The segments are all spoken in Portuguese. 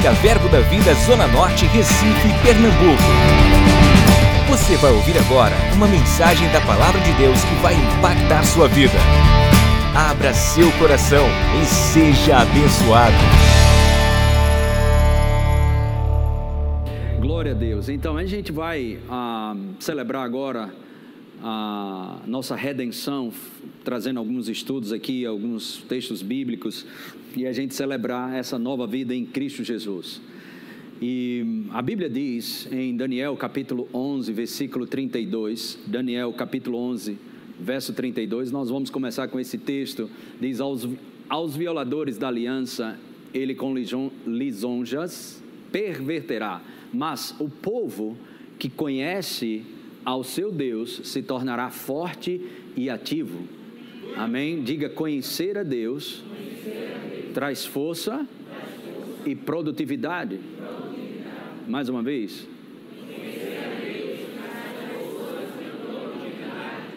Música Verbo da Vida Zona Norte, Recife, Pernambuco. Você vai ouvir agora uma mensagem da Palavra de Deus que vai impactar sua vida. Abra seu coração e seja abençoado. Glória a Deus. Então a gente vai ah, celebrar agora a nossa redenção, trazendo alguns estudos aqui, alguns textos bíblicos, e a gente celebrar essa nova vida em Cristo Jesus. E a Bíblia diz em Daniel capítulo 11, versículo 32, Daniel capítulo 11, verso 32, nós vamos começar com esse texto, diz aos, aos violadores da aliança, ele com lisonjas perverterá, mas o povo que conhece ao seu Deus se tornará forte e ativo. Amém? Diga: conhecer a Deus, traz força e produtividade. Mais uma vez.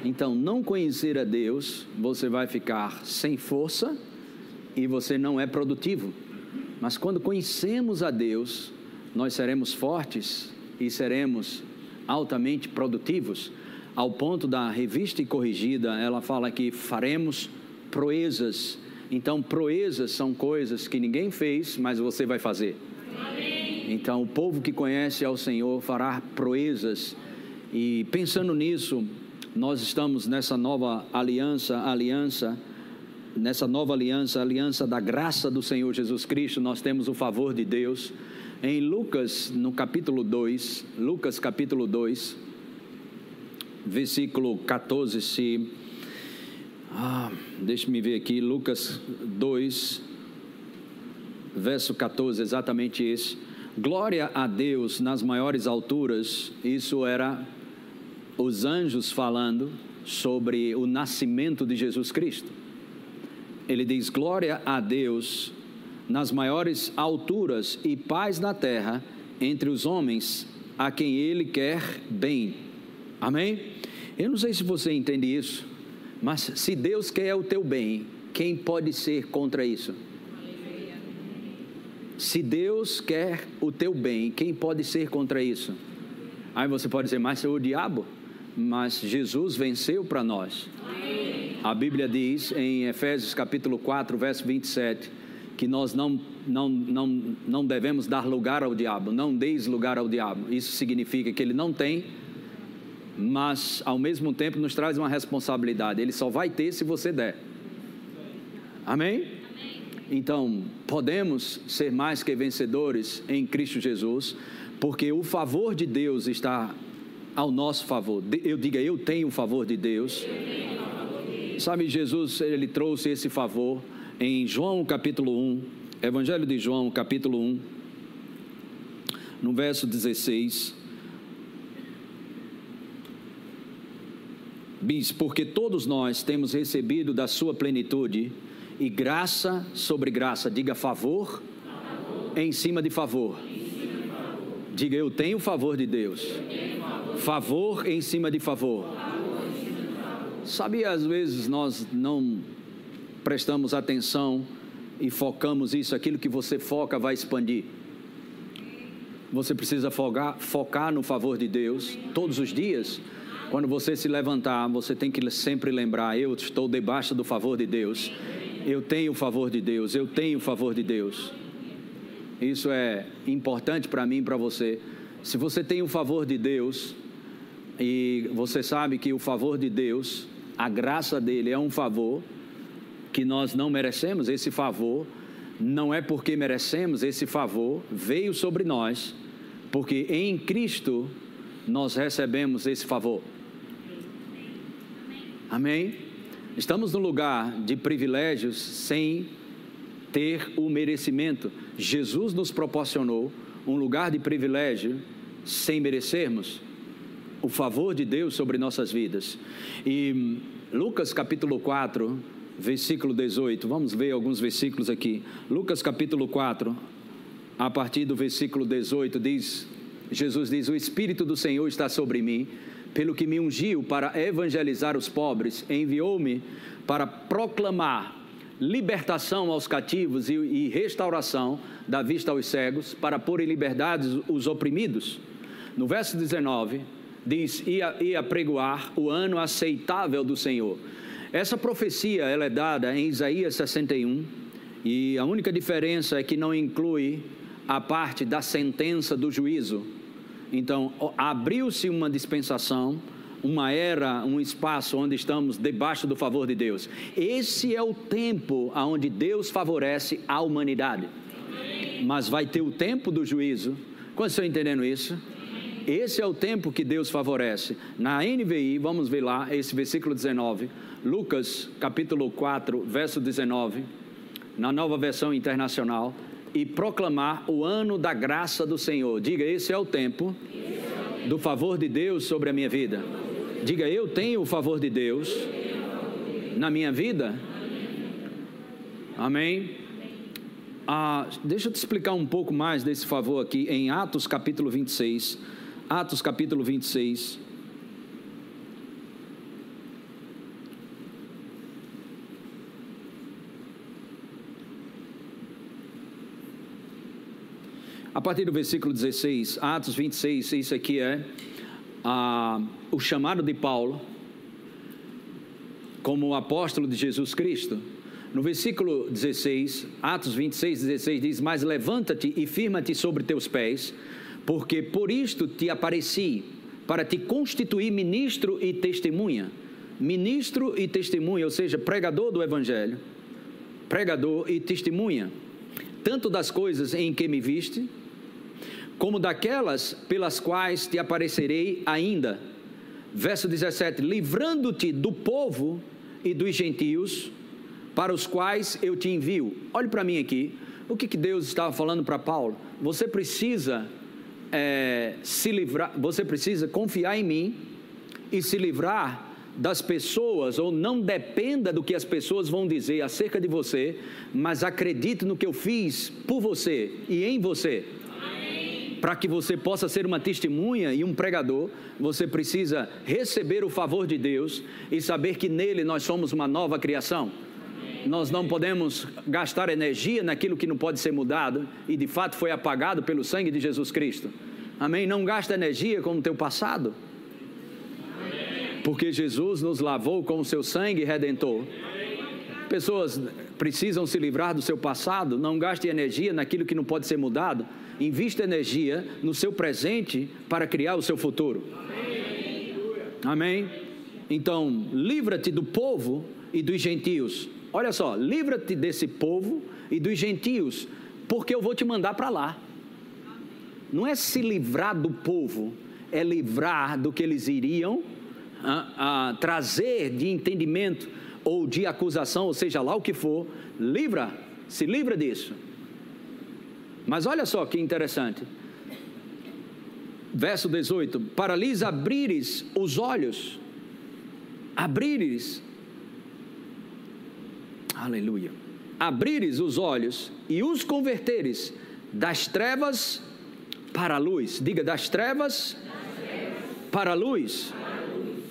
Então, não conhecer a Deus, você vai ficar sem força e você não é produtivo. Mas quando conhecemos a Deus, nós seremos fortes e seremos altamente produtivos, ao ponto da revista e corrigida, ela fala que faremos proezas. Então, proezas são coisas que ninguém fez, mas você vai fazer. Amém. Então, o povo que conhece ao Senhor fará proezas. E pensando nisso, nós estamos nessa nova aliança, aliança, nessa nova aliança, aliança da graça do Senhor Jesus Cristo, nós temos o favor de Deus em Lucas, no capítulo 2, Lucas capítulo 2, versículo 14, se. Ah, deixe-me ver aqui, Lucas 2, verso 14, exatamente esse. Glória a Deus nas maiores alturas, isso era os anjos falando sobre o nascimento de Jesus Cristo. Ele diz: Glória a Deus nas maiores alturas e paz na terra entre os homens a quem ele quer bem. Amém? Eu não sei se você entende isso, mas se Deus quer o teu bem, quem pode ser contra isso? Se Deus quer o teu bem, quem pode ser contra isso? Aí você pode dizer, mas é o diabo? Mas Jesus venceu para nós. A Bíblia diz em Efésios capítulo 4, verso 27, que nós não, não, não, não devemos dar lugar ao diabo, não deis lugar ao diabo. Isso significa que ele não tem, mas ao mesmo tempo nos traz uma responsabilidade. Ele só vai ter se você der. Amém? Então, podemos ser mais que vencedores em Cristo Jesus, porque o favor de Deus está ao nosso favor. Eu diga, eu tenho o favor de Deus. Sabe, Jesus, ele trouxe esse favor em João capítulo 1, Evangelho de João capítulo 1, no verso 16, diz: Porque todos nós temos recebido da sua plenitude e graça sobre graça, diga favor, favor. Em, cima de favor. Diga eu tenho favor de Deus. Favor. favor em cima de favor. Sabia, às vezes nós não prestamos atenção e focamos isso, aquilo que você foca vai expandir. Você precisa focar, focar no favor de Deus todos os dias. Quando você se levantar, você tem que sempre lembrar: eu estou debaixo do favor de Deus. Eu tenho o favor de Deus. Eu tenho o favor de Deus. Isso é importante para mim e para você. Se você tem o favor de Deus e você sabe que o favor de Deus, a graça dele é um favor, que nós não merecemos esse favor, não é porque merecemos esse favor, veio sobre nós, porque em Cristo nós recebemos esse favor. Amém? Estamos num lugar de privilégios sem ter o merecimento. Jesus nos proporcionou um lugar de privilégio sem merecermos o favor de Deus sobre nossas vidas. E Lucas capítulo 4, versículo 18. Vamos ver alguns versículos aqui. Lucas capítulo 4, a partir do versículo 18, diz: Jesus diz: O Espírito do Senhor está sobre mim, pelo que me ungiu para evangelizar os pobres, enviou-me para proclamar libertação aos cativos e, e restauração da vista aos cegos, para pôr em liberdade os oprimidos. No verso 19, diz: ia, ia pregoar o ano aceitável do Senhor. Essa profecia ela é dada em Isaías 61 e a única diferença é que não inclui a parte da sentença do juízo. Então, abriu-se uma dispensação, uma era, um espaço onde estamos debaixo do favor de Deus. Esse é o tempo onde Deus favorece a humanidade. Mas vai ter o tempo do juízo. Quantos estão entendendo isso? Esse é o tempo que Deus favorece. Na NVI, vamos ver lá, esse versículo 19, Lucas capítulo 4, verso 19, na nova versão internacional, e proclamar o ano da graça do Senhor. Diga, esse é o tempo do favor de Deus sobre a minha vida. Diga, eu tenho o favor de Deus na minha vida. Amém. Ah, deixa eu te explicar um pouco mais desse favor aqui em Atos capítulo 26. Atos capítulo 26. A partir do versículo 16, Atos 26, isso aqui é o chamado de Paulo como apóstolo de Jesus Cristo. No versículo 16, Atos 26, 16 diz: Mas levanta-te e firma-te sobre teus pés porque por isto te apareci, para te constituir ministro e testemunha. Ministro e testemunha, ou seja, pregador do Evangelho, pregador e testemunha, tanto das coisas em que me viste, como daquelas pelas quais te aparecerei ainda. Verso 17: livrando-te do povo e dos gentios, para os quais eu te envio. Olhe para mim aqui. O que, que Deus estava falando para Paulo? Você precisa é, se livrar, você precisa confiar em mim e se livrar das pessoas, ou não dependa do que as pessoas vão dizer acerca de você, mas acredite no que eu fiz por você e em você. Para que você possa ser uma testemunha e um pregador, você precisa receber o favor de Deus e saber que nele nós somos uma nova criação. Nós não podemos gastar energia naquilo que não pode ser mudado e de fato foi apagado pelo sangue de Jesus Cristo. Amém? Não gasta energia com o teu passado. Porque Jesus nos lavou com o seu sangue redentor. Pessoas precisam se livrar do seu passado, não gaste energia naquilo que não pode ser mudado. Invista energia no seu presente para criar o seu futuro. Amém? Então, livra-te do povo e dos gentios Olha só, livra-te desse povo e dos gentios, porque eu vou te mandar para lá. Não é se livrar do povo, é livrar do que eles iriam ah, ah, trazer de entendimento ou de acusação, ou seja lá o que for, livra, se livra disso. Mas olha só que interessante. Verso 18: Para lhes abrires os olhos, abrires Aleluia. Abrires os olhos e os converteres das trevas para a luz. Diga, das trevas, das trevas. Para, a luz. para a luz.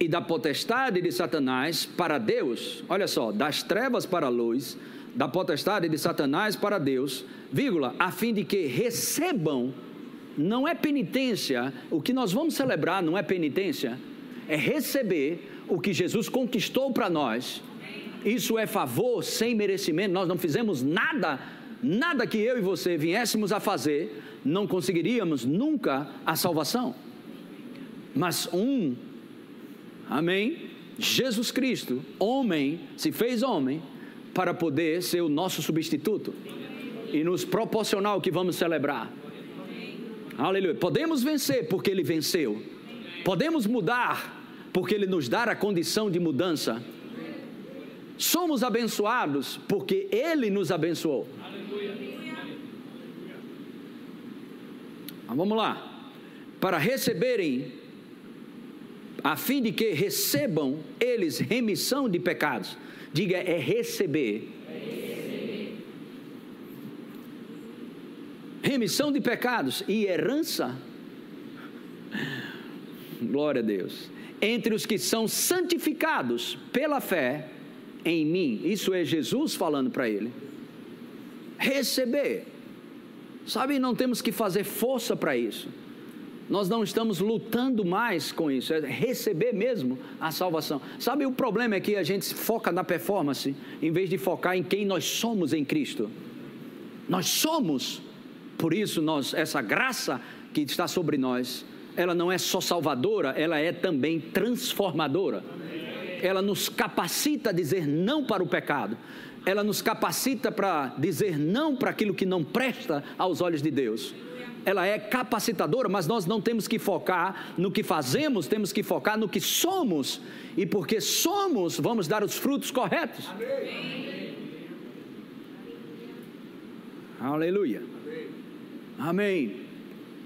E da potestade de Satanás para Deus. Olha só, das trevas para a luz, da potestade de Satanás para Deus, vírgula, a fim de que recebam, não é penitência, o que nós vamos celebrar não é penitência, é receber o que Jesus conquistou para nós isso é favor sem merecimento. Nós não fizemos nada, nada que eu e você viéssemos a fazer, não conseguiríamos nunca a salvação. Mas um, amém? Jesus Cristo, homem, se fez homem para poder ser o nosso substituto e nos proporcionar o que vamos celebrar. Aleluia. Podemos vencer porque ele venceu. Podemos mudar porque ele nos dá a condição de mudança Somos abençoados porque Ele nos abençoou. Mas vamos lá. Para receberem, a fim de que recebam eles remissão de pecados. Diga, é receber. Remissão de pecados e herança. Glória a Deus. Entre os que são santificados pela fé em mim. Isso é Jesus falando para ele. Receber. Sabe, não temos que fazer força para isso. Nós não estamos lutando mais com isso, é receber mesmo a salvação. Sabe, o problema é que a gente foca na performance em vez de focar em quem nós somos em Cristo. Nós somos, por isso nós essa graça que está sobre nós, ela não é só salvadora, ela é também transformadora. Ela nos capacita a dizer não para o pecado. Ela nos capacita para dizer não para aquilo que não presta aos olhos de Deus ela é capacitadora, mas nós não temos que focar no que fazemos, temos que focar no que somos, e porque somos, vamos dar os frutos corretos. Amém. Aleluia. Amém.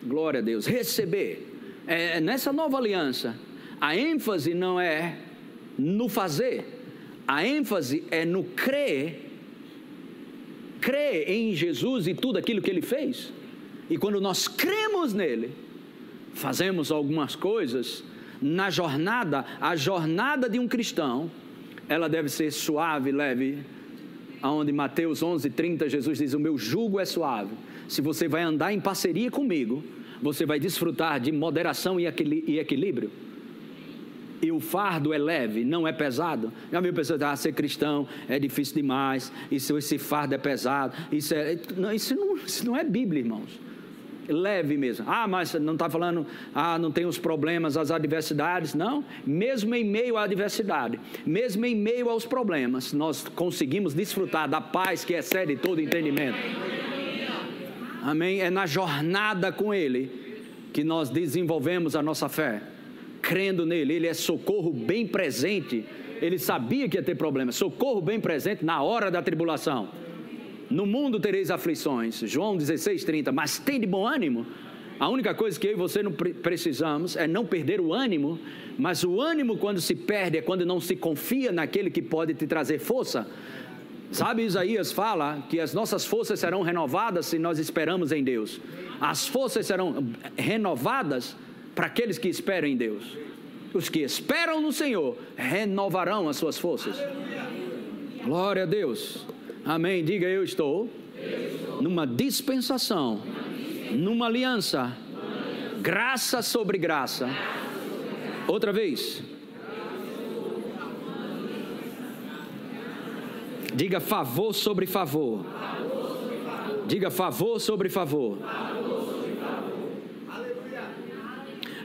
Glória a Deus. Receber. É, nessa nova aliança, a ênfase não é no fazer, a ênfase é no crer, crer em Jesus e tudo aquilo que ele fez. E quando nós cremos nele, fazemos algumas coisas na jornada, a jornada de um cristão, ela deve ser suave, leve. Aonde Mateus 11:30 Jesus diz: "O meu jugo é suave". Se você vai andar em parceria comigo, você vai desfrutar de moderação e equilíbrio. E o fardo é leve, não é pesado. Já viu pessoas ah, ser cristão é difícil demais, isso, esse fardo é pesado. Isso, é, não, isso, não, isso não é Bíblia, irmãos leve mesmo. Ah, mas não está falando, ah, não tem os problemas, as adversidades. Não, mesmo em meio à adversidade, mesmo em meio aos problemas, nós conseguimos desfrutar da paz que excede todo entendimento. Amém? É na jornada com Ele que nós desenvolvemos a nossa fé, crendo nele. Ele é socorro bem presente. Ele sabia que ia ter problemas, socorro bem presente na hora da tribulação. No mundo tereis aflições. João 16, 30. Mas tem de bom ânimo. A única coisa que eu e você não precisamos é não perder o ânimo, mas o ânimo quando se perde é quando não se confia naquele que pode te trazer força. Sabe, Isaías fala que as nossas forças serão renovadas se nós esperamos em Deus. As forças serão renovadas para aqueles que esperam em Deus. Os que esperam no Senhor renovarão as suas forças. Glória a Deus. Amém. Diga eu estou, numa dispensação, numa aliança, graça sobre graça. Outra vez. Diga favor sobre favor. Diga favor sobre favor.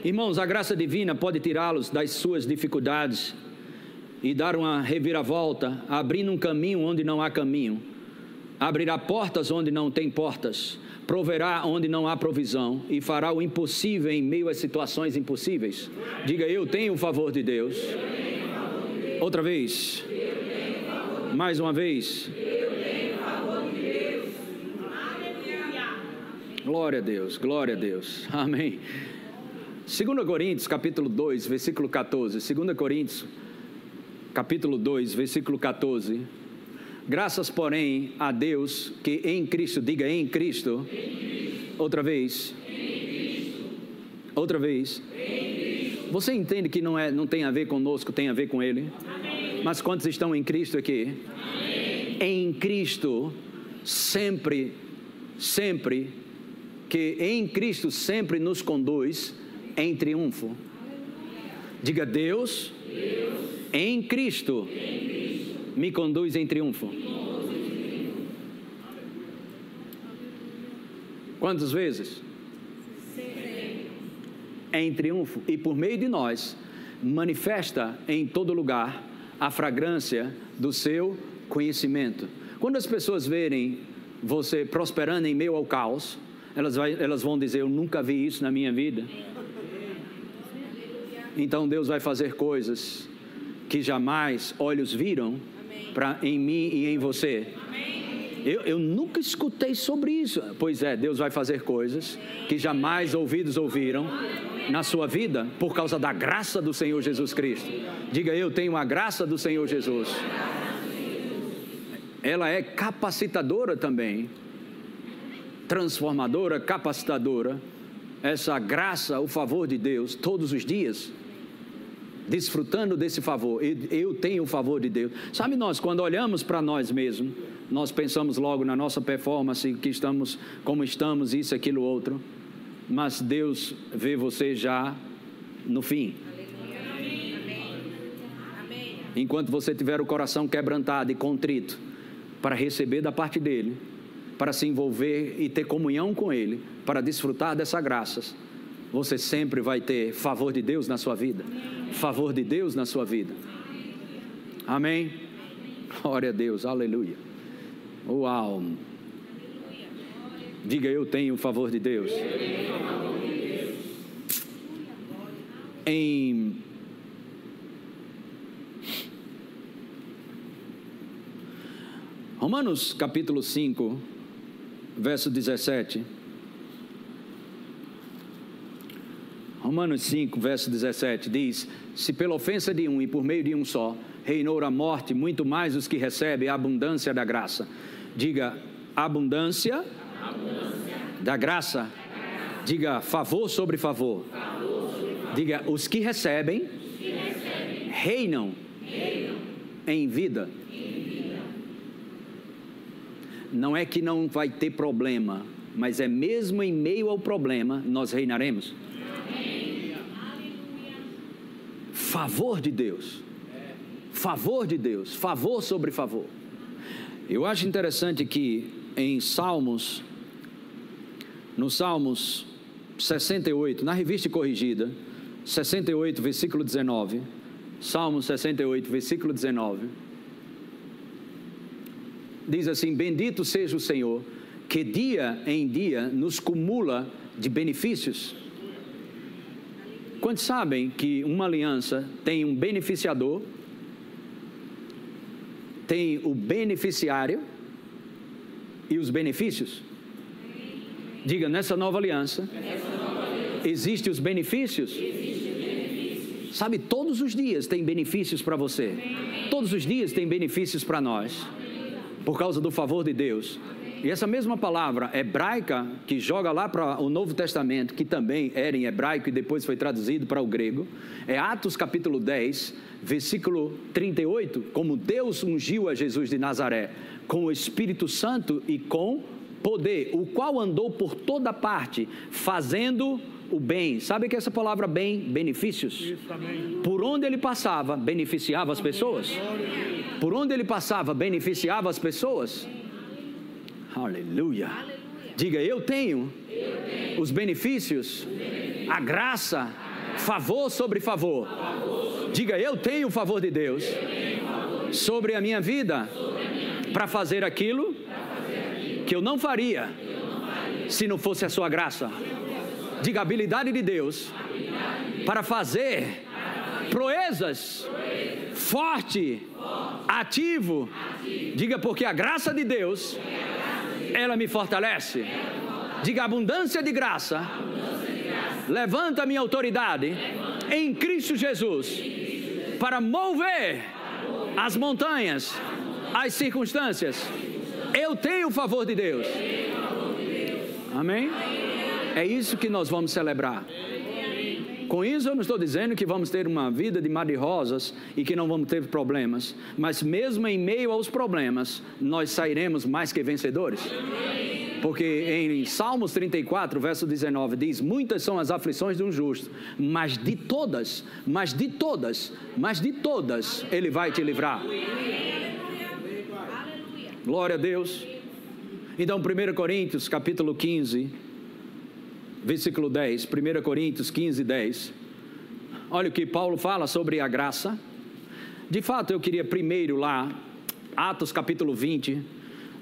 Irmãos, a graça divina pode tirá-los das suas dificuldades e dar uma reviravolta, abrindo um caminho onde não há caminho, abrirá portas onde não tem portas, proverá onde não há provisão e fará o impossível em meio às situações impossíveis. Diga eu tenho o favor de Deus. Outra vez. Mais uma vez. Glória a Deus, glória a Deus. Amém. 2 Coríntios, capítulo 2, versículo 14. 2 Coríntios capítulo 2, versículo 14. Graças, porém, a Deus que em Cristo, diga em Cristo, em Cristo. outra vez, outra vez. Você entende que não, é, não tem a ver conosco, tem a ver com Ele? Amém. Mas quantos estão em Cristo aqui? Amém. Em Cristo, sempre, sempre, que em Cristo sempre nos conduz em triunfo. Diga Deus, Deus em Cristo, me conduz em triunfo. Quantas vezes? Em triunfo. E por meio de nós, manifesta em todo lugar a fragrância do seu conhecimento. Quando as pessoas verem você prosperando em meio ao caos, elas, vai, elas vão dizer: Eu nunca vi isso na minha vida. Então Deus vai fazer coisas que jamais olhos viram para em mim e em você. Eu, eu, nunca escutei sobre isso. Pois é, Deus vai fazer coisas que jamais ouvidos ouviram na sua vida por causa da graça do Senhor Jesus Cristo. Diga eu tenho a graça do Senhor Jesus. Ela é capacitadora também, transformadora, capacitadora. Essa graça, o favor de Deus, todos os dias desfrutando desse favor. Eu tenho o favor de Deus. Sabe nós, quando olhamos para nós mesmos, nós pensamos logo na nossa performance, que estamos como estamos, isso, aquilo, outro. Mas Deus vê você já no fim. Enquanto você tiver o coração quebrantado e contrito para receber da parte dele, para se envolver e ter comunhão com ele, para desfrutar dessas graças, você sempre vai ter favor de Deus na sua vida. Favor de Deus na sua vida. Amém? Glória a Deus, aleluia. Uau. Diga eu tenho o favor de Deus. Em Romanos capítulo 5, verso 17. Romanos 5, verso 17 diz: Se pela ofensa de um e por meio de um só reinou a morte, muito mais os que recebem a abundância da graça. Diga abundância, abundância. Da, graça. Diga favor sobre favor. favor, sobre favor. Diga os que recebem, os que recebem. Reinam, reinam, em vida. Em vida. Não é que não vai ter problema, mas é mesmo em meio ao problema nós reinaremos. Favor de Deus. Favor de Deus. Favor sobre favor. Eu acho interessante que em Salmos, no Salmos 68, na revista corrigida, 68, versículo 19. Salmos 68, versículo 19. Diz assim: Bendito seja o Senhor, que dia em dia nos cumula de benefícios Quantos sabem que uma aliança tem um beneficiador, tem o beneficiário e os benefícios? Diga, nessa nova aliança, existem os benefícios? Sabe, todos os dias tem benefícios para você. Todos os dias tem benefícios para nós. Por causa do favor de Deus. E essa mesma palavra hebraica, que joga lá para o Novo Testamento, que também era em hebraico e depois foi traduzido para o grego, é Atos capítulo 10, versículo 38, como Deus ungiu a Jesus de Nazaré com o Espírito Santo e com poder, o qual andou por toda parte, fazendo o bem. Sabe que essa palavra bem, benefícios? Isso, por onde ele passava, beneficiava as pessoas? Por onde ele passava, beneficiava as pessoas? Aleluia. Diga, eu tenho, eu tenho os, benefícios, os benefícios, a graça, a graça favor sobre favor. favor sobre Diga, eu tenho o favor de Deus favor sobre a minha vida para fazer aquilo, fazer que eu não faria, eu não faria se não fosse a sua graça. Diga, a habilidade de Deus habilidade para fazer, proezas, proezas forte, forte ativo. ativo. Diga, porque a graça de Deus ela me fortalece. Diga abundância de graça. Levanta minha autoridade em Cristo Jesus para mover as montanhas, as circunstâncias. Eu tenho o favor de Deus. Amém? É isso que nós vamos celebrar. Com isso eu não estou dizendo que vamos ter uma vida de mar de rosas e que não vamos ter problemas, mas mesmo em meio aos problemas, nós sairemos mais que vencedores. Porque em Salmos 34, verso 19, diz: Muitas são as aflições de um justo, mas de todas, mas de todas, mas de todas, Ele vai te livrar. Glória a Deus. Então, 1 Coríntios, capítulo 15, versículo 10, 1 Coríntios 15, 10. Olha o que Paulo fala sobre a graça. De fato, eu queria primeiro lá, Atos capítulo 20.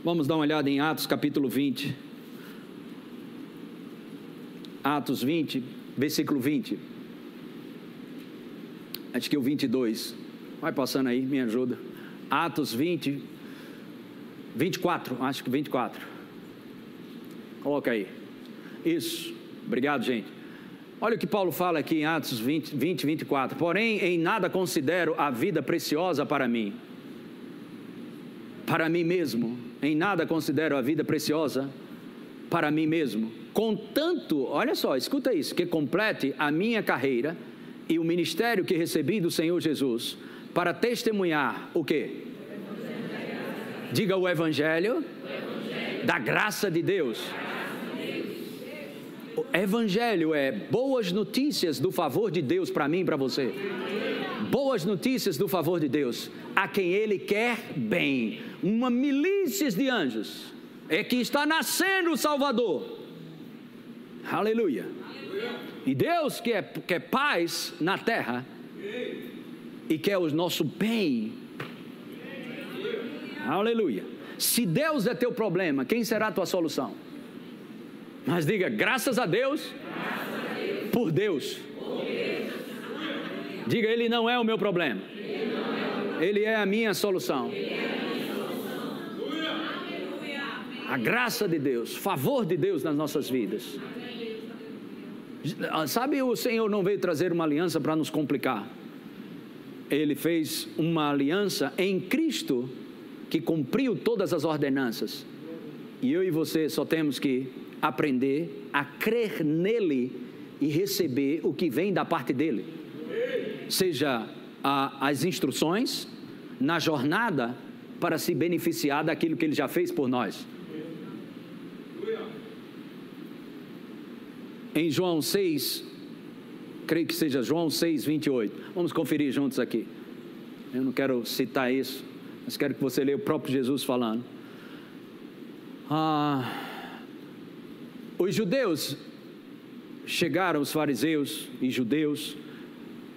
Vamos dar uma olhada em Atos capítulo 20. Atos 20, versículo 20. Acho que é o 22. Vai passando aí, me ajuda. Atos 20, 24, acho que 24. Coloca aí. Isso. Obrigado, gente. Olha o que Paulo fala aqui em Atos 20, 20, 24. Porém, em nada considero a vida preciosa para mim. Para mim mesmo. Em nada considero a vida preciosa para mim mesmo. Contanto, olha só, escuta isso, que complete a minha carreira e o ministério que recebi do Senhor Jesus para testemunhar o quê? Diga o evangelho, da graça de Deus. Evangelho é boas notícias do favor de Deus para mim e para você. Boas notícias do favor de Deus a quem ele quer bem. Uma milícia de anjos é que está nascendo o Salvador. Aleluia. E Deus quer, quer paz na terra e quer o nosso bem. Aleluia. Se Deus é teu problema, quem será a tua solução? Mas diga, graças a Deus, graças a Deus. Por, Deus. por Deus. Diga, Ele não é o meu problema. Ele é a minha solução. A graça de Deus, favor de Deus nas nossas vidas. Sabe, o Senhor não veio trazer uma aliança para nos complicar. Ele fez uma aliança em Cristo que cumpriu todas as ordenanças. E eu e você só temos que aprender a crer nele e receber o que vem da parte dele. Seja a, as instruções na jornada para se beneficiar daquilo que ele já fez por nós. Em João 6, creio que seja João 6, 28. Vamos conferir juntos aqui. Eu não quero citar isso, mas quero que você leia o próprio Jesus falando. Ah, os judeus chegaram, os fariseus e judeus,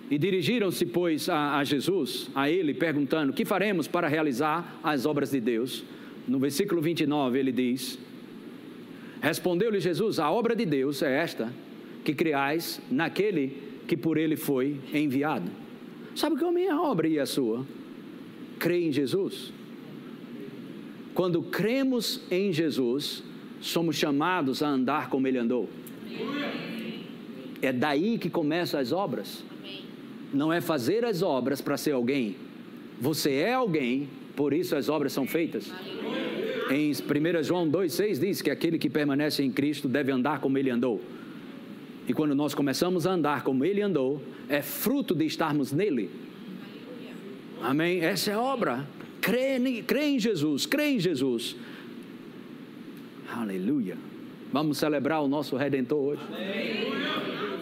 e dirigiram-se, pois, a, a, Jesus, a ele, perguntando: Que faremos para realizar as obras de Deus? No versículo 29 ele diz: Respondeu-lhe Jesus: A obra de Deus é esta, que criais naquele que por ele foi enviado. Sabe qual é a minha obra e a sua? Crê em Jesus. Quando cremos em Jesus, somos chamados a andar como ele andou. É daí que começam as obras. Não é fazer as obras para ser alguém. Você é alguém, por isso as obras são feitas. Em 1 João 2,6 diz que aquele que permanece em Cristo deve andar como ele andou. E quando nós começamos a andar como ele andou, é fruto de estarmos nele. Amém? Essa é a obra. Crê, crê em Jesus, crê em Jesus. Aleluia. Vamos celebrar o nosso Redentor hoje.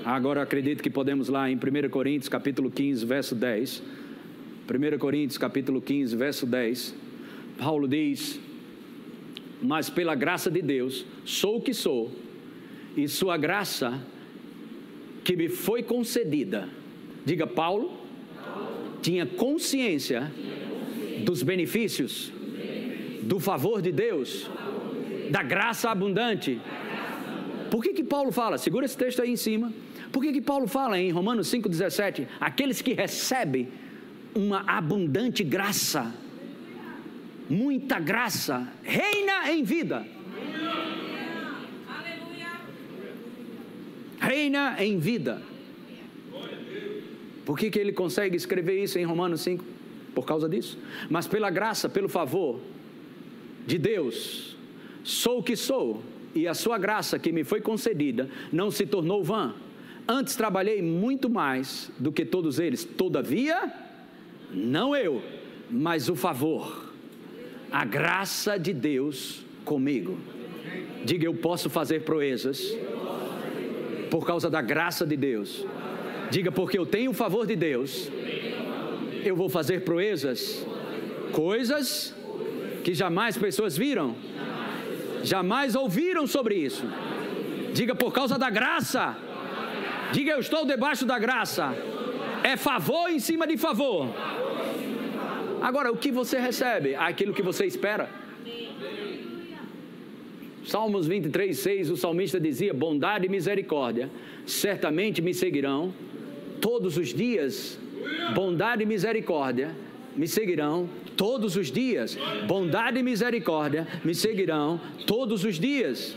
Agora acredito que podemos lá em 1 Coríntios capítulo 15, verso 10. 1 Coríntios capítulo 15, verso 10. Paulo diz: Mas pela graça de Deus sou o que sou, e sua graça que me foi concedida. Diga, Paulo, tinha consciência dos benefícios, do favor de Deus, da graça abundante. Por que que Paulo fala? Segura esse texto aí em cima. Por que que Paulo fala em Romanos 5:17, aqueles que recebem uma abundante graça, muita graça, reina em vida. reina em vida. Por que, que ele consegue escrever isso em Romanos 5? Por causa disso. Mas pela graça, pelo favor de Deus, sou o que sou, e a sua graça que me foi concedida não se tornou vã. Antes trabalhei muito mais do que todos eles, todavia, não eu, mas o favor, a graça de Deus comigo. Diga, eu posso fazer proezas por causa da graça de Deus. Diga, porque eu tenho o favor de Deus, eu vou fazer proezas, coisas que jamais pessoas viram, jamais ouviram sobre isso. Diga, por causa da graça. Diga, eu estou debaixo da graça. É favor em cima de favor. Agora, o que você recebe? Aquilo que você espera. Salmos 23, 6, o salmista dizia: Bondade e misericórdia certamente me seguirão todos os dias. Bondade e misericórdia me seguirão todos os dias. Bondade e misericórdia me seguirão todos os dias.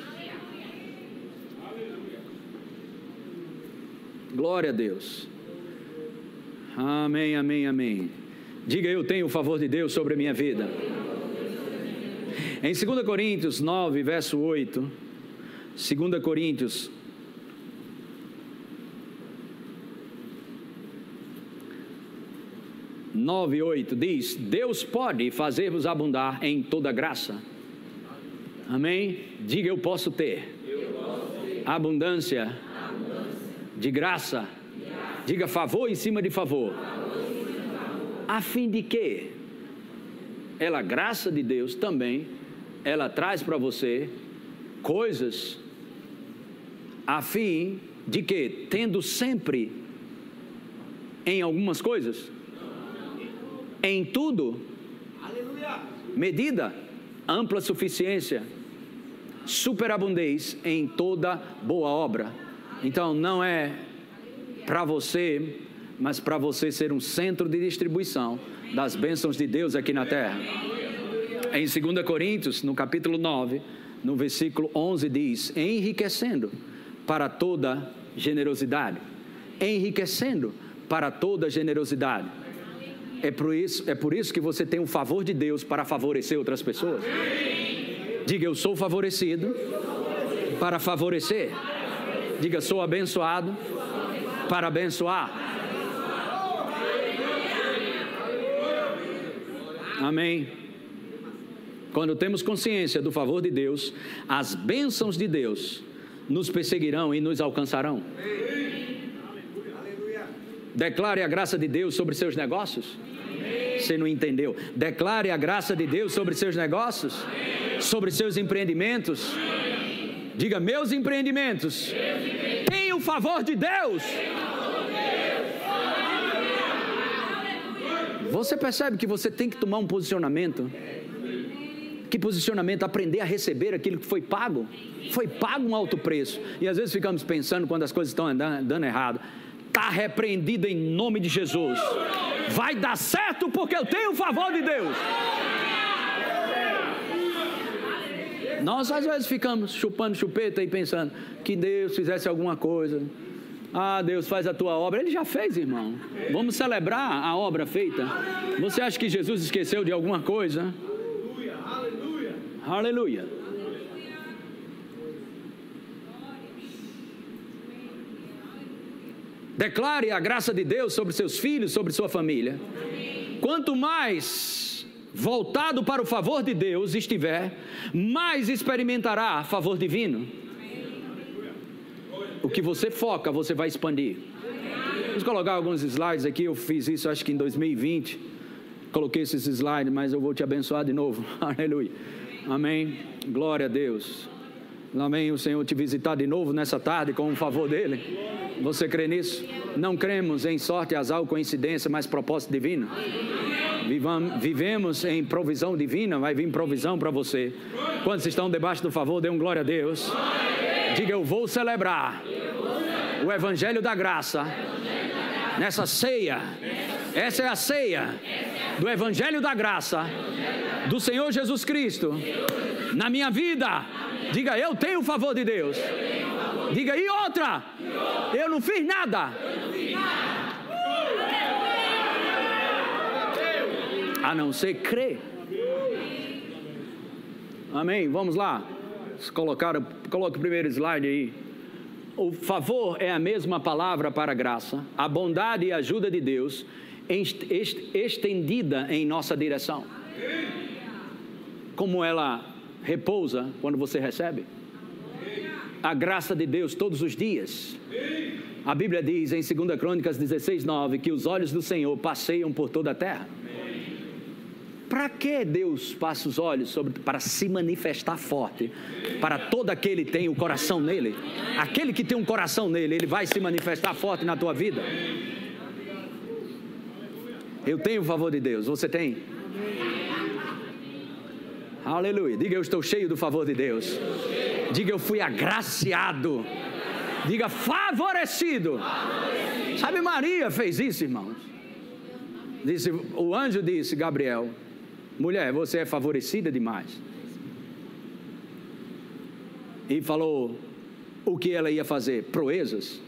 Glória a Deus. Amém, amém, amém. Diga eu tenho o favor de Deus sobre a minha vida. Em 2 Coríntios 9, verso 8, 2 Coríntios 9, 8 diz: Deus pode fazer-vos abundar em toda graça. Amém? Diga eu posso ter. Abundância. De, graça. Diga favor em cima de favor, cima de favor. A fim de que ela, graça de Deus também, ela traz para você coisas a fim de que, tendo sempre em algumas coisas, em tudo, medida, ampla suficiência, superabundez em toda boa obra. Então não é para você, mas para você ser um centro de distribuição das bênçãos de Deus aqui na terra. Em 2 Coríntios, no capítulo 9, no versículo 11 diz: enriquecendo para toda generosidade. Enriquecendo para toda generosidade. É por isso, é por isso que você tem o favor de Deus para favorecer outras pessoas. Diga, eu sou favorecido para favorecer. Diga, sou abençoado para abençoar. Amém. Quando temos consciência do favor de Deus, as bênçãos de Deus nos perseguirão e nos alcançarão. Declare a graça de Deus sobre seus negócios. Você não entendeu? Declare a graça de Deus sobre seus negócios, sobre seus empreendimentos. Diga: meus empreendimentos têm o favor de Deus. Você percebe que você tem que tomar um posicionamento? Que posicionamento? Aprender a receber aquilo que foi pago. Foi pago um alto preço. E às vezes ficamos pensando quando as coisas estão andando, andando errado. Está repreendido em nome de Jesus. Vai dar certo porque eu tenho o favor de Deus. Nós às vezes ficamos chupando chupeta e pensando que Deus fizesse alguma coisa. Ah, Deus faz a tua obra. Ele já fez, irmão. Vamos celebrar a obra feita. Você acha que Jesus esqueceu de alguma coisa? Aleluia. Declare a graça de Deus sobre seus filhos, sobre sua família. Quanto mais voltado para o favor de Deus estiver, mais experimentará favor divino. O que você foca, você vai expandir. Vamos colocar alguns slides aqui. Eu fiz isso acho que em 2020. Coloquei esses slides, mas eu vou te abençoar de novo. Aleluia. Amém. Glória a Deus. Amém. O Senhor te visitar de novo nessa tarde com o favor dele. Você crê nisso? Não cremos em sorte, azar ou coincidência, mas propósito divino. vivemos em provisão divina, vai vir provisão para você. Quantos estão debaixo do favor, dê um glória a Deus. Diga eu vou celebrar o Evangelho da Graça nessa ceia. Essa é a ceia do Evangelho da Graça do Senhor Jesus Cristo na minha vida. Diga, eu tenho o favor de Deus. Diga, e outra, eu não fiz nada. A não ser crer. Amém? Vamos lá. Colocaram, coloque o primeiro slide aí. O favor é a mesma palavra para graça, a bondade e a ajuda de Deus estendida em nossa direção como ela repousa quando você recebe? A graça de Deus todos os dias. A Bíblia diz em 2 Crônicas 16, 9 que os olhos do Senhor passeiam por toda a terra. Para que Deus passa os olhos sobre para se manifestar forte? Para todo aquele que tem o coração nele. Aquele que tem um coração nele, ele vai se manifestar forte na tua vida. Eu tenho o favor de Deus, você tem? Aleluia. Diga eu estou cheio do favor de Deus. Diga eu fui agraciado. Diga favorecido. Sabe, Maria fez isso, irmãos. Disse, o anjo disse, Gabriel, mulher, você é favorecida demais. E falou o que ela ia fazer, proezas,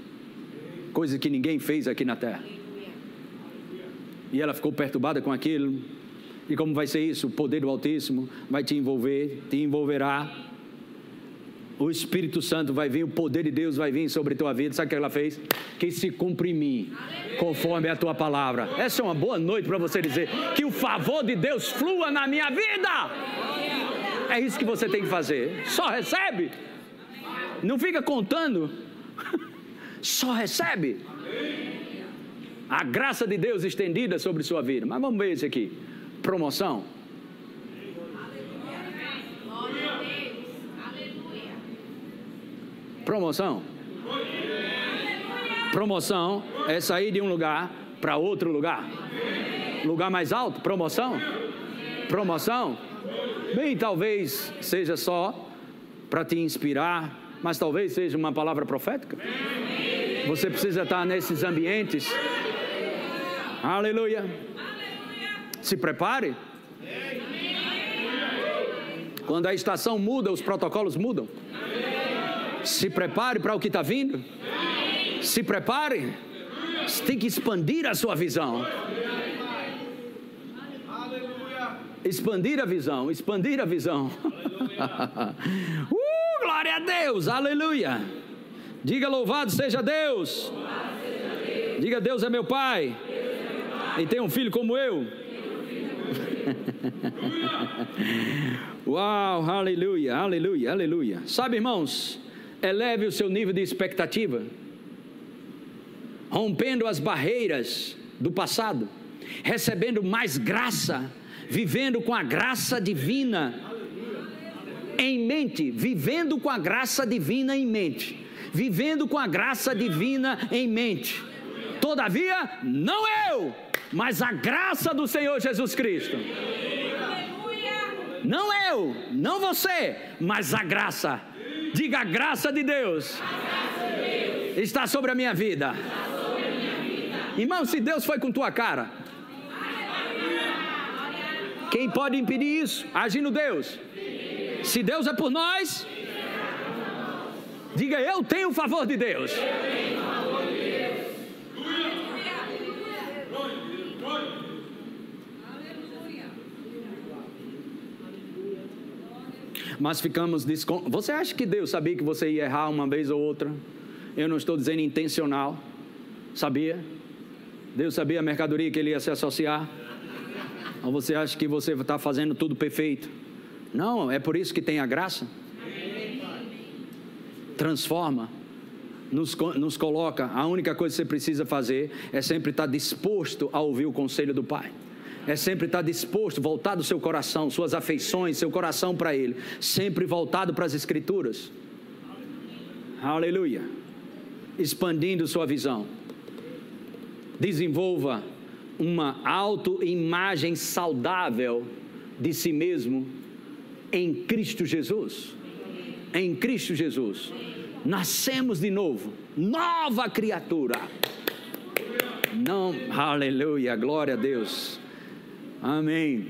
coisas que ninguém fez aqui na terra. E ela ficou perturbada com aquilo, e como vai ser isso? O poder do Altíssimo vai te envolver, te envolverá. o Espírito Santo vai vir, o poder de Deus vai vir sobre a tua vida. Sabe o que ela fez? Que se cumpre em mim, conforme a tua palavra. Essa é uma boa noite para você dizer que o favor de Deus flua na minha vida. É isso que você tem que fazer. Só recebe. Não fica contando. Só recebe. A graça de Deus estendida sobre sua vida. Mas vamos ver esse aqui. Promoção. Promoção. Promoção é sair de um lugar para outro lugar. Lugar mais alto, promoção. Promoção. Bem, talvez seja só para te inspirar, mas talvez seja uma palavra profética. Você precisa estar nesses ambientes. Aleluia. Se prepare. Quando a estação muda, os protocolos mudam. Se prepare para o que está vindo. Se prepare. Você tem que expandir a sua visão. Expandir a visão, expandir a visão. uh, glória a Deus, aleluia. Diga louvado seja Deus. Diga Deus é meu Pai. E tem um filho como eu. Uau, aleluia, aleluia, aleluia. Sabe, irmãos, eleve o seu nível de expectativa, rompendo as barreiras do passado, recebendo mais graça, vivendo com a graça divina em mente, vivendo com a graça divina em mente, vivendo com a graça divina em mente. Todavia, não eu, mas a graça do Senhor Jesus Cristo. Não eu, não você, mas a graça Diga a graça de Deus, está sobre a minha vida. Irmão, se Deus foi com tua cara, quem pode impedir isso? Agindo Deus. Se Deus é por nós, diga eu tenho o favor de Deus. Mas ficamos descon... Você acha que Deus sabia que você ia errar uma vez ou outra? Eu não estou dizendo intencional. Sabia? Deus sabia a mercadoria que ele ia se associar? Ou você acha que você está fazendo tudo perfeito? Não, é por isso que tem a graça. Transforma, nos, nos coloca. A única coisa que você precisa fazer é sempre estar disposto a ouvir o conselho do Pai é sempre estar disposto, voltado o seu coração, suas afeições, seu coração para Ele, sempre voltado para as Escrituras. Aleluia. Expandindo sua visão. Desenvolva uma autoimagem saudável de si mesmo em Cristo Jesus. Em Cristo Jesus. Nascemos de novo, nova criatura. Não, aleluia, glória a Deus. Amém.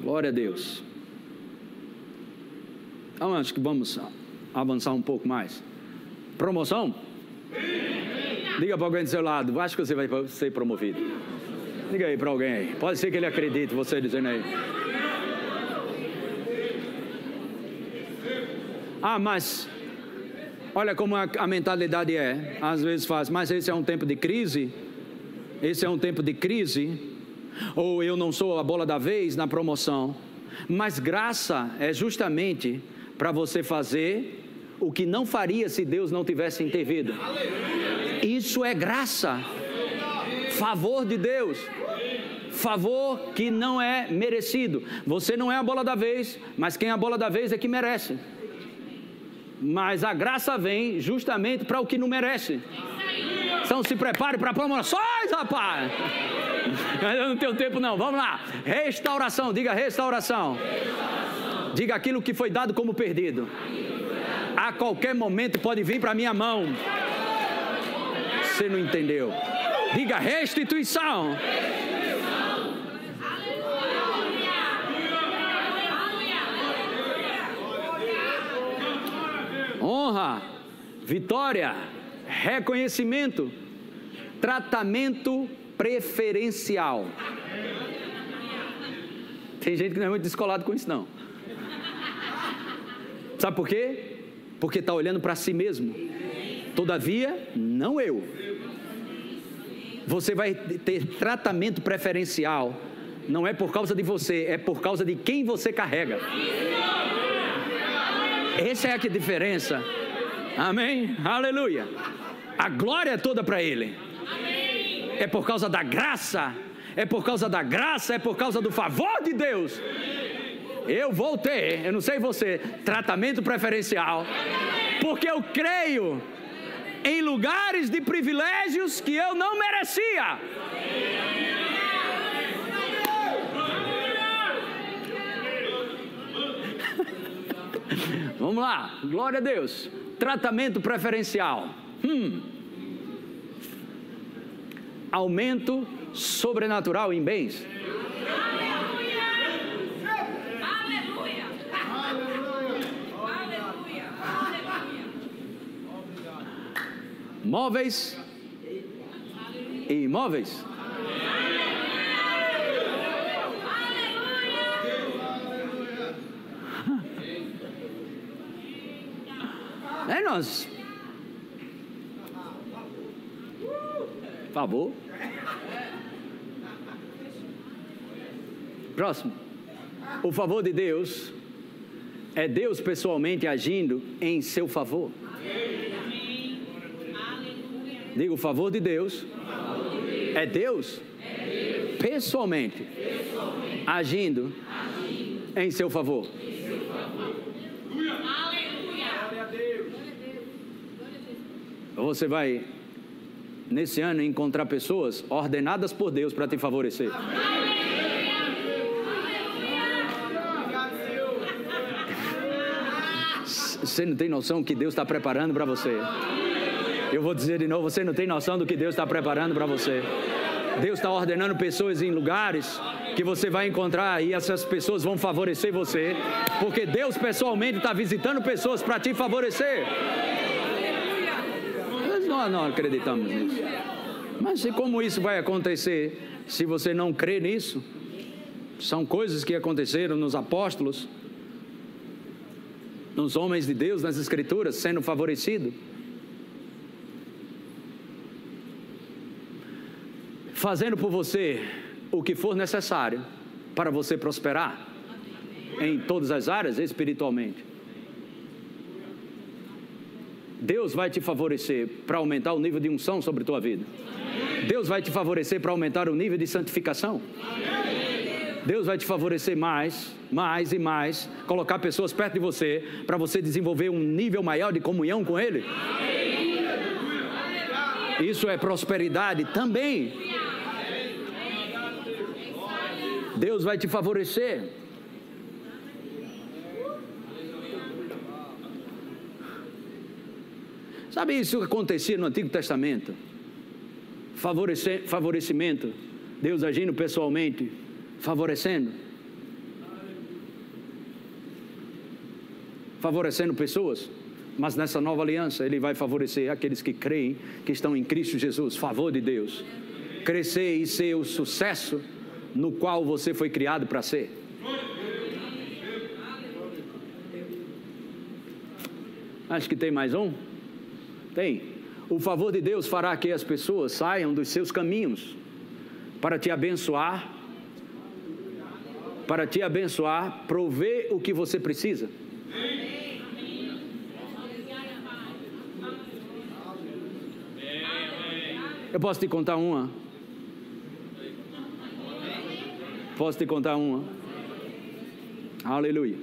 Glória a Deus. Então, acho que vamos avançar um pouco mais. Promoção? Diga para alguém do seu lado, acho que você vai ser promovido. Diga aí para alguém aí. Pode ser que ele acredite, você dizendo aí. Ah, mas olha como a, a mentalidade é. Às vezes faz, mas esse é um tempo de crise esse é um tempo de crise, ou eu não sou a bola da vez na promoção, mas graça é justamente para você fazer o que não faria se Deus não tivesse intervido. Isso é graça, favor de Deus, favor que não é merecido. Você não é a bola da vez, mas quem é a bola da vez é que merece. Mas a graça vem justamente para o que não merece. Então se prepare para promoções, rapaz. Eu não tenho tempo não. Vamos lá. Restauração, diga restauração. restauração. Diga aquilo que foi dado como perdido. A qualquer momento pode vir para minha mão. Você não entendeu? Diga restituição. Honra, vitória reconhecimento, tratamento preferencial. Tem gente que não é muito descolado com isso, não. Sabe por quê? Porque está olhando para si mesmo. Todavia, não eu. Você vai ter tratamento preferencial. Não é por causa de você, é por causa de quem você carrega. Essa é a diferença. Amém? Aleluia. A glória é toda para Ele. É por causa da graça. É por causa da graça, é por causa do favor de Deus. Eu vou ter, eu não sei você, tratamento preferencial. Porque eu creio em lugares de privilégios que eu não merecia. Vamos lá, glória a Deus. Tratamento preferencial. Hum. Aumento sobrenatural em bens. móveis e imóveis. É nós. Favor. Próximo. O favor de Deus é Deus pessoalmente agindo em seu favor. Diga o favor de Deus. É Deus, pessoalmente, agindo, em seu favor. Você vai, nesse ano, encontrar pessoas ordenadas por Deus para te favorecer. Você não tem noção que Deus está preparando para você. Eu vou dizer de novo: você não tem noção do que Deus está preparando para você. Deus está ordenando pessoas em lugares que você vai encontrar e essas pessoas vão favorecer você, porque Deus pessoalmente está visitando pessoas para te favorecer. Nós não, acreditamos nisso. Mas e como isso vai acontecer se você não crê nisso? São coisas que aconteceram nos apóstolos, nos homens de Deus, nas Escrituras, sendo favorecido. fazendo por você o que for necessário para você prosperar em todas as áreas espiritualmente. Deus vai te favorecer para aumentar o nível de unção sobre tua vida. Deus vai te favorecer para aumentar o nível de santificação. Deus vai te favorecer mais, mais e mais, colocar pessoas perto de você para você desenvolver um nível maior de comunhão com Ele. Isso é prosperidade também. Deus vai te favorecer. Sabe isso que acontecia no Antigo Testamento? Favorecimento, Deus agindo pessoalmente, favorecendo. Favorecendo pessoas, mas nessa nova aliança Ele vai favorecer aqueles que creem que estão em Cristo Jesus, favor de Deus. Crescer e ser o sucesso no qual você foi criado para ser. Acho que tem mais um? Tem. O favor de Deus fará que as pessoas saiam dos seus caminhos para te abençoar, para te abençoar, prover o que você precisa. Eu posso te contar uma. Posso te contar uma? Aleluia.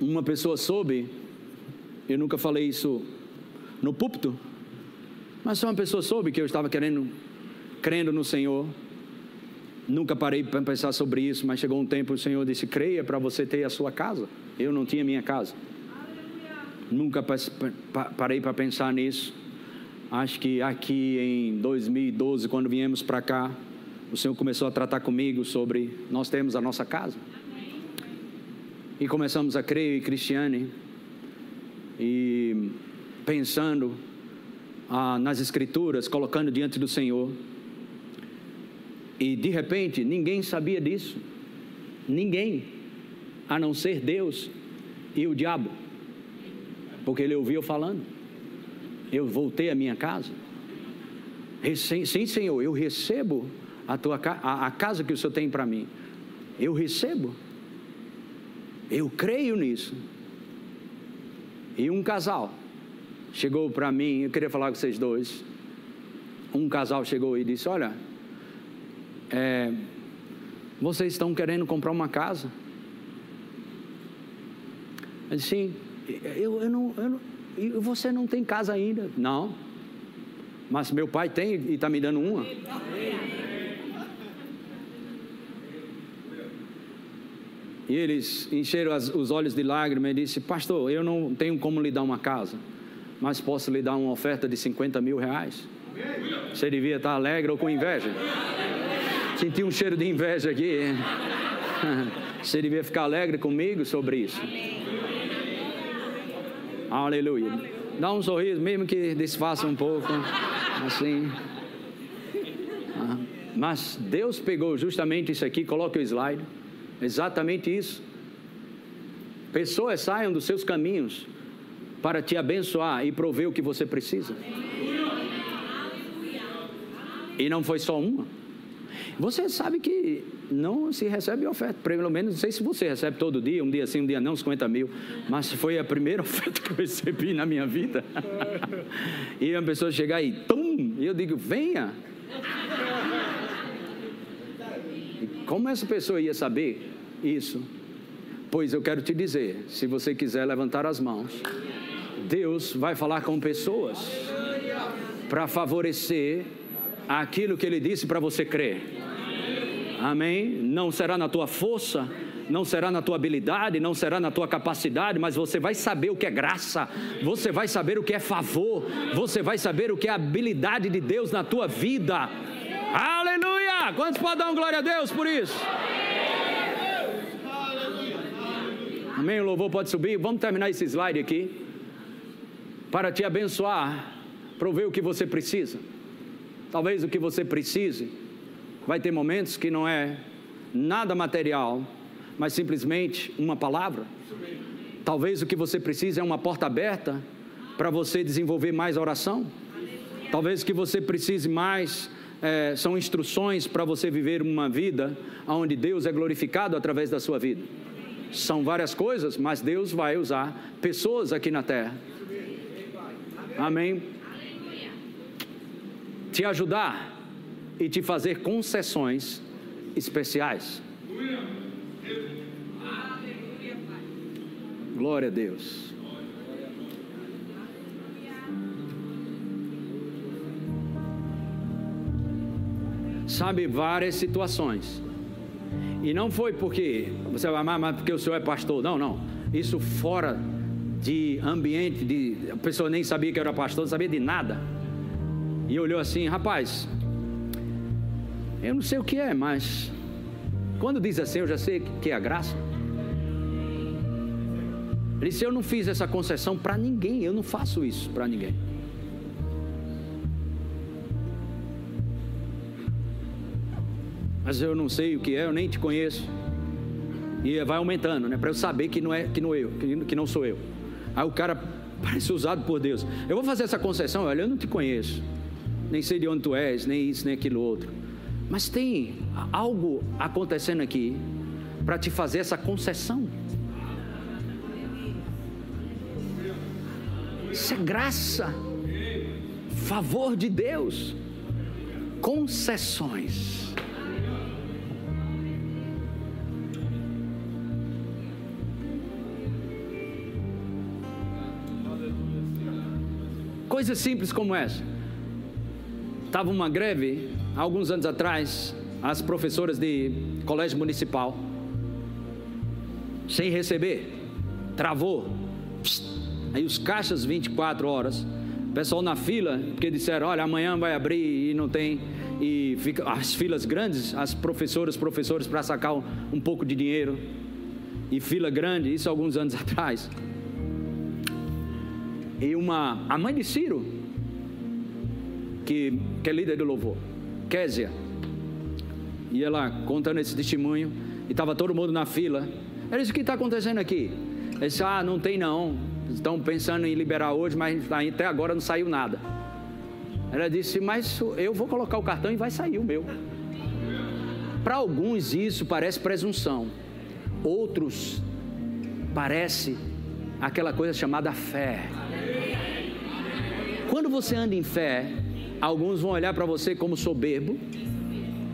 Uma pessoa soube, eu nunca falei isso no púlpito, mas uma pessoa soube que eu estava querendo, crendo no Senhor. Nunca parei para pensar sobre isso, mas chegou um tempo o Senhor disse: creia para você ter a sua casa. Eu não tinha minha casa. Nunca parei para pensar nisso. Acho que aqui em 2012, quando viemos para cá, o Senhor começou a tratar comigo sobre nós temos a nossa casa. E começamos a crer em Cristiane e pensando ah, nas Escrituras, colocando diante do Senhor. E de repente, ninguém sabia disso. Ninguém. a não ser Deus e o diabo, porque ele ouviu falando. Eu voltei à minha casa. Sim, Senhor, eu recebo a, tua, a, a casa que o Senhor tem para mim. Eu recebo. Eu creio nisso. E um casal chegou para mim, eu queria falar com vocês dois. Um casal chegou e disse: Olha, é, vocês estão querendo comprar uma casa? Eu disse: Sim, eu, eu não, eu não, você não tem casa ainda? Não, mas meu pai tem e está me dando uma. E eles encheram as, os olhos de lágrimas e disse: Pastor, eu não tenho como lhe dar uma casa, mas posso lhe dar uma oferta de 50 mil reais. Você devia estar alegre ou com inveja? Senti um cheiro de inveja aqui. Você devia ficar alegre comigo sobre isso. Aleluia. Dá um sorriso, mesmo que desfaça um pouco. Assim. Ah, mas Deus pegou justamente isso aqui, coloque o slide. Exatamente isso. Pessoas saiam dos seus caminhos para te abençoar e prover o que você precisa. E não foi só uma. Você sabe que não se recebe oferta, pelo menos não sei se você recebe todo dia, um dia sim, um dia não, 50 mil, mas foi a primeira oferta que eu recebi na minha vida. e uma pessoa chegar e tum, e eu digo, venha. Como essa pessoa ia saber isso? Pois eu quero te dizer: se você quiser levantar as mãos, Deus vai falar com pessoas para favorecer aquilo que Ele disse para você crer. Amém? Não será na tua força, não será na tua habilidade, não será na tua capacidade, mas você vai saber o que é graça, você vai saber o que é favor, você vai saber o que é habilidade de Deus na tua vida. Aleluia! Quantos podem dar um glória a Deus por isso? Amém? O louvor pode subir. Vamos terminar esse slide aqui. Para te abençoar, prover o que você precisa. Talvez o que você precise. Vai ter momentos que não é nada material, mas simplesmente uma palavra. Talvez o que você precisa é uma porta aberta para você desenvolver mais oração. Talvez o que você precise mais é, são instruções para você viver uma vida onde Deus é glorificado através da sua vida. São várias coisas, mas Deus vai usar pessoas aqui na terra. Amém? Te ajudar e te fazer concessões especiais. Glória a Deus. Sabe, várias situações. E não foi porque você vai amar, mas porque o senhor é pastor. Não, não. Isso fora de ambiente, de, a pessoa nem sabia que era pastor, não sabia de nada. E olhou assim, rapaz, eu não sei o que é, mas quando diz assim, eu já sei que é a graça. Ele disse: Eu não fiz essa concessão para ninguém, eu não faço isso para ninguém. Mas eu não sei o que é, eu nem te conheço. E vai aumentando, né? Para eu saber que não é que não eu, que não sou eu. Aí o cara parece usado por Deus. Eu vou fazer essa concessão, olha, eu não te conheço. Nem sei de onde tu és, nem isso, nem aquilo outro. Mas tem algo acontecendo aqui para te fazer essa concessão. Isso é graça, favor de Deus, concessões. Coisas simples como essa. Estava uma greve, alguns anos atrás, as professoras de colégio municipal, sem receber, travou. Aí os caixas 24 horas, pessoal na fila, porque disseram, olha, amanhã vai abrir e não tem, e fica as filas grandes, as professoras, professores para sacar um, um pouco de dinheiro, e fila grande, isso alguns anos atrás e uma a mãe de Ciro, que, que é líder do louvor, Késia, e ela contando esse testemunho, e estava todo mundo na fila, Ela disse: O que está acontecendo aqui? Ele disse: Ah, não tem não. Estão pensando em liberar hoje, mas até agora não saiu nada. Ela disse: Mas eu vou colocar o cartão e vai sair o meu. Para alguns isso parece presunção, outros parece aquela coisa chamada fé. Quando você anda em fé, alguns vão olhar para você como soberbo,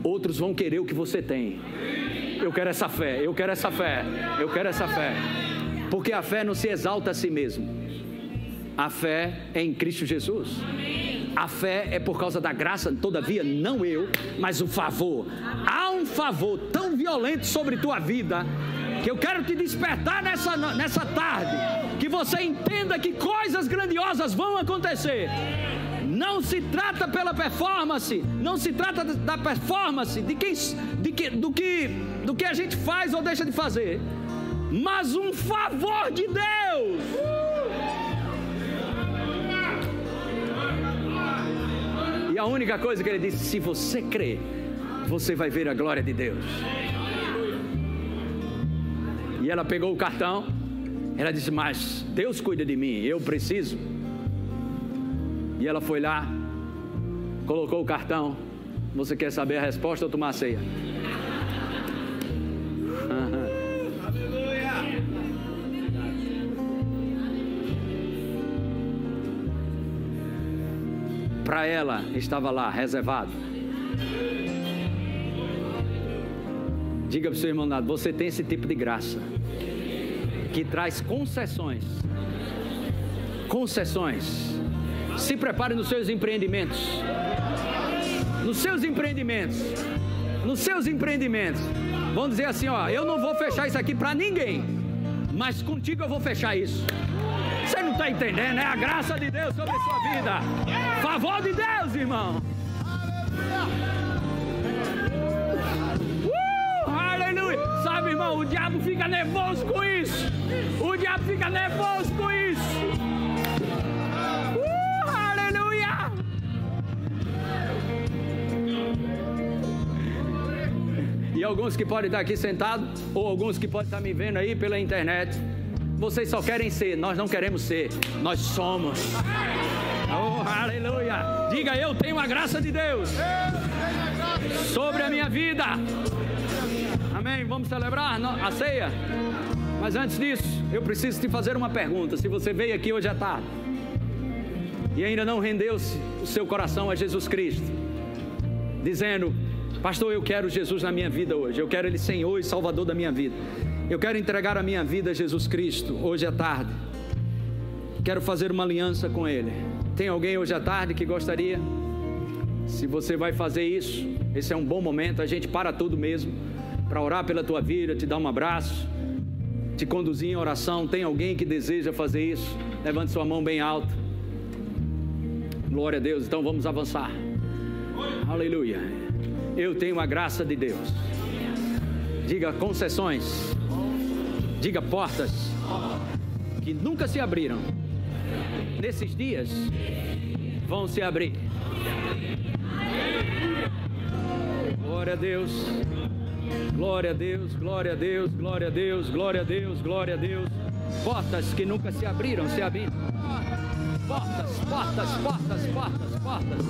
outros vão querer o que você tem. Eu quero essa fé, eu quero essa fé, eu quero essa fé. Porque a fé não se exalta a si mesmo. A fé é em Cristo Jesus. A fé é por causa da graça, todavia, não eu, mas o favor. Há um favor tão violento sobre tua vida que eu quero te despertar nessa, nessa tarde. Que você entenda que coisas grandiosas vão acontecer. Não se trata pela performance, não se trata da performance, de quem, de que, do, que, do que a gente faz ou deixa de fazer, mas um favor de Deus. E a única coisa que ele disse: se você crer, você vai ver a glória de Deus. E ela pegou o cartão, ela disse: Mas Deus cuida de mim, eu preciso. E ela foi lá, colocou o cartão. Você quer saber a resposta ou tomar ceia? para ela estava lá, reservado. Diga para o seu irmão você tem esse tipo de graça que traz concessões. Concessões. Se prepare nos seus empreendimentos. Nos seus empreendimentos. Nos seus empreendimentos. Vamos dizer assim, ó, eu não vou fechar isso aqui para ninguém, mas contigo eu vou fechar isso. Você não está entendendo? É a graça de Deus sobre a sua vida. Favor de Deus, irmão. Uh, aleluia. Sabe, irmão, o diabo fica nervoso com isso. O diabo fica nervoso com isso. Uh, aleluia. E alguns que podem estar aqui sentados, ou alguns que podem estar me vendo aí pela internet vocês só querem ser, nós não queremos ser, nós somos. Oh, aleluia! Diga eu tenho a graça de Deus sobre a minha vida. Amém. Vamos celebrar a ceia. Mas antes disso, eu preciso te fazer uma pergunta. Se você veio aqui hoje à tarde e ainda não rendeu-se o seu coração a Jesus Cristo, dizendo: Pastor, eu quero Jesus na minha vida hoje, eu quero Ele Senhor e Salvador da minha vida. Eu quero entregar a minha vida a Jesus Cristo hoje à tarde. Quero fazer uma aliança com Ele. Tem alguém hoje à tarde que gostaria? Se você vai fazer isso, esse é um bom momento. A gente para tudo mesmo para orar pela tua vida, te dar um abraço, te conduzir em oração. Tem alguém que deseja fazer isso? Levante sua mão bem alta. Glória a Deus. Então vamos avançar. Aleluia. Eu tenho a graça de Deus. Diga concessões. Diga portas que nunca se abriram. Nesses dias vão se abrir. Glória a Deus. Glória a Deus, glória a Deus, glória a Deus, glória a Deus, glória a Deus. Portas que nunca se abriram, se abriram. Portas, portas, portas, portas, portas.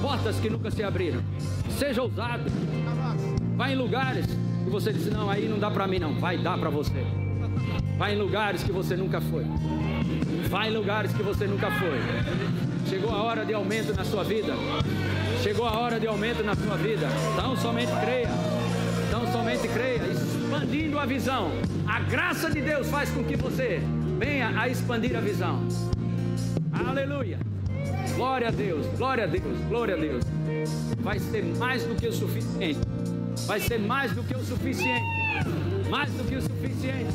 Portas que nunca se abriram. Seja ousado. Vá em lugares e você diz: Não, aí não dá para mim, não. Vai dar para você. Vai em lugares que você nunca foi. Vai em lugares que você nunca foi. Chegou a hora de aumento na sua vida. Chegou a hora de aumento na sua vida. Então somente creia. Então somente creia. Expandindo a visão. A graça de Deus faz com que você venha a expandir a visão. Aleluia. Glória a Deus, glória a Deus, glória a Deus. Vai ser mais do que o suficiente vai ser mais do que o suficiente. Mais do que o suficiente.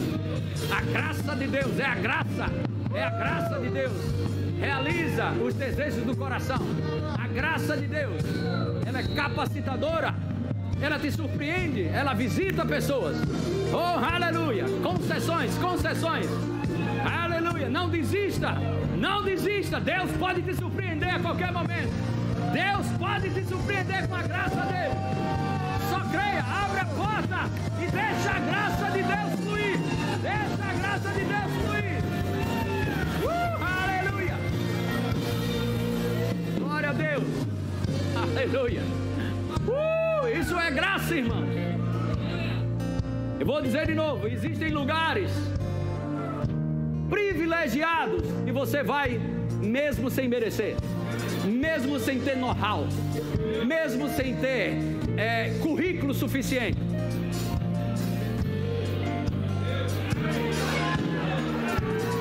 A graça de Deus é a graça, é a graça de Deus. Realiza os desejos do coração. Graça de Deus, ela é capacitadora. Ela te surpreende, ela visita pessoas. Oh, aleluia! Concessões, concessões. Aleluia! Não desista, não desista. Deus pode te surpreender a qualquer momento. Deus pode te surpreender com a graça dele creia, abre a porta e deixa a graça Aleluia. Uh, isso é graça, irmão. Eu vou dizer de novo: existem lugares privilegiados e você vai mesmo sem merecer, mesmo sem ter know-how, mesmo sem ter é, currículo suficiente.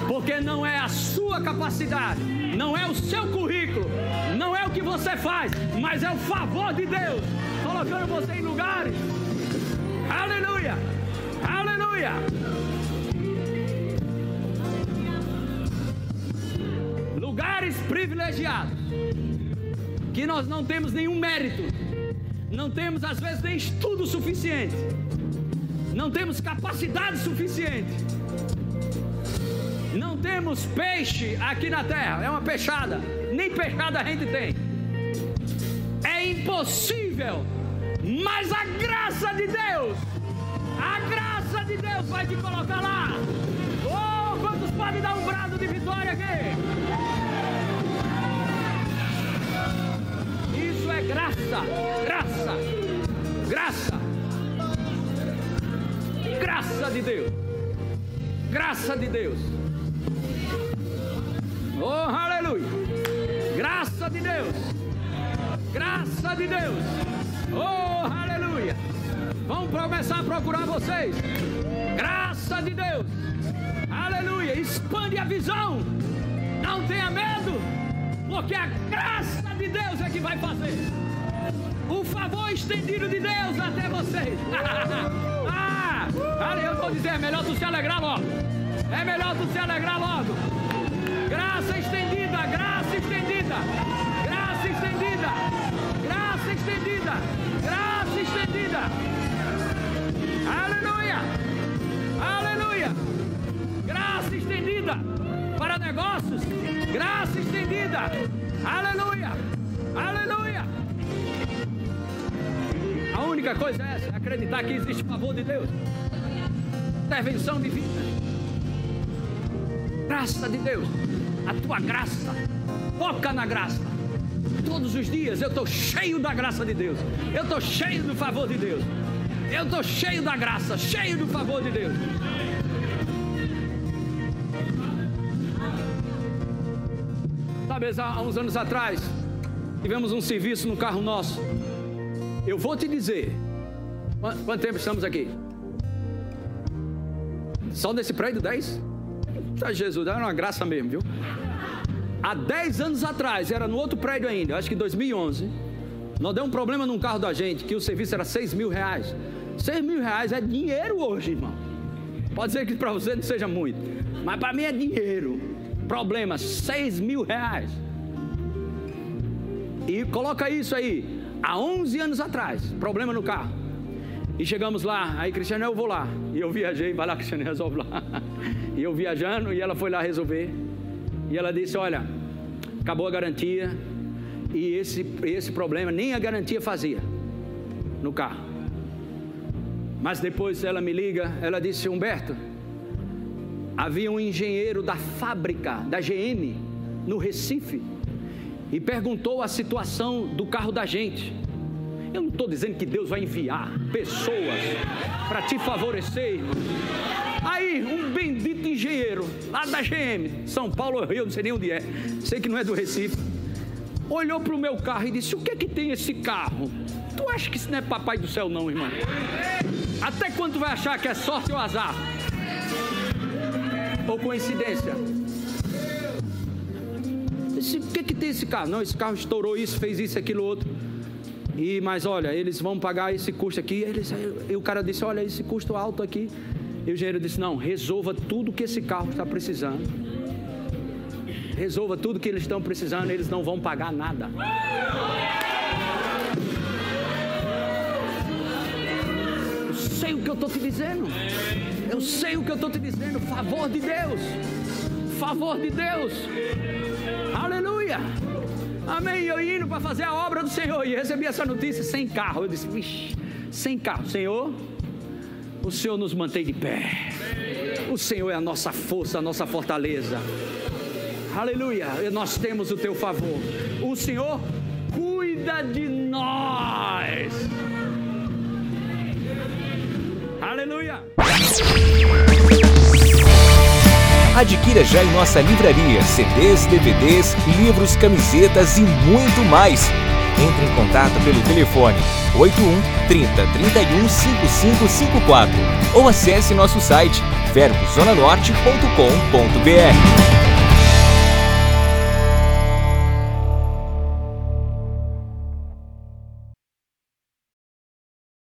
Porque não é a sua capacidade, não é o seu currículo, você faz, mas é o favor de Deus colocando você em lugares. Aleluia! Aleluia! lugares privilegiados, que nós não temos nenhum mérito, não temos às vezes nem estudo suficiente, não temos capacidade suficiente, não temos peixe aqui na terra, é uma peixada, nem peixada a gente tem. Impossível, mas a graça de Deus, a graça de Deus vai te colocar lá. Oh, quantos podem dar um brado de vitória aqui? é graça, graça, graça, graça de Deus, graça de Deus. Oh, aleluia! Graça de Deus, graça de Deus. Oh, aleluia! Vamos começar a procurar vocês. Graça de Deus, aleluia! Expande a visão, não tenha medo, porque a graça de Deus é que vai fazer. O favor estendido de Deus até vocês. ah, eu vou dizer, é melhor tu se alegrar logo. É melhor tu se alegrar logo. Graça estendida, estendida, graça estendida, graça estendida. Aleluia, aleluia. Graça estendida para negócios, graça estendida. Aleluia! Aleluia! A única coisa é essa, acreditar que existe favor de Deus. Intervenção divina. Graça de Deus. A tua graça. Foca na graça. Todos os dias eu estou cheio da graça de Deus. Eu estou cheio do favor de Deus. Eu estou cheio da graça, cheio do favor de Deus. Sabe, há uns anos atrás, tivemos um serviço no carro nosso. Eu vou te dizer, quanto tempo estamos aqui? Só nesse prédio 10? Tá, Jesus, era uma graça mesmo, viu? Há 10 anos atrás, era no outro prédio ainda, acho que 2011. Nós deu um problema num carro da gente, que o serviço era 6 mil reais. 6 mil reais é dinheiro hoje, irmão. Pode ser que para você não seja muito, mas para mim é dinheiro. Problema, 6 mil reais. E coloca isso aí, há 11 anos atrás, problema no carro. E chegamos lá, aí Cristiano, eu vou lá. E eu viajei, vai lá, Cristiano, resolve lá. E eu viajando, e ela foi lá resolver. E ela disse: Olha, acabou a garantia. E esse, esse problema nem a garantia fazia no carro. Mas depois ela me liga, ela disse: Humberto, havia um engenheiro da fábrica da GM no Recife e perguntou a situação do carro da gente. Eu não estou dizendo que Deus vai enviar pessoas para te favorecer, irmão. Aí, um bendito engenheiro lá da GM, São Paulo, eu não sei nem onde é, sei que não é do Recife, olhou para o meu carro e disse: O que é que tem esse carro? Tu acha que isso não é papai do céu, não, irmão? Até quando tu vai achar que é sorte ou azar? ou coincidência? Esse, o que, que tem esse carro? Não, esse carro estourou isso, fez isso, aquilo, outro. E, mas olha, eles vão pagar esse custo aqui. Eles, e o cara disse: Olha, esse custo alto aqui. E o engenheiro disse: Não, resolva tudo que esse carro está precisando. Resolva tudo que eles estão precisando, eles não vão pagar nada. Eu sei o que eu estou te dizendo. Eu sei o que eu estou te dizendo. Favor de Deus. Favor de Deus. Aleluia. Amém. Eu indo para fazer a obra do Senhor e recebi essa notícia sem carro. Eu disse, vixe, sem carro. Senhor, o Senhor nos mantém de pé. O Senhor é a nossa força, a nossa fortaleza. Aleluia. Nós temos o teu favor. O Senhor cuida de nós. Aleluia! Adquira já em nossa livraria CDs, DVDs, livros, camisetas e muito mais. Entre em contato pelo telefone 81 30 31 5554 ou acesse nosso site verbozonanorte.com.br.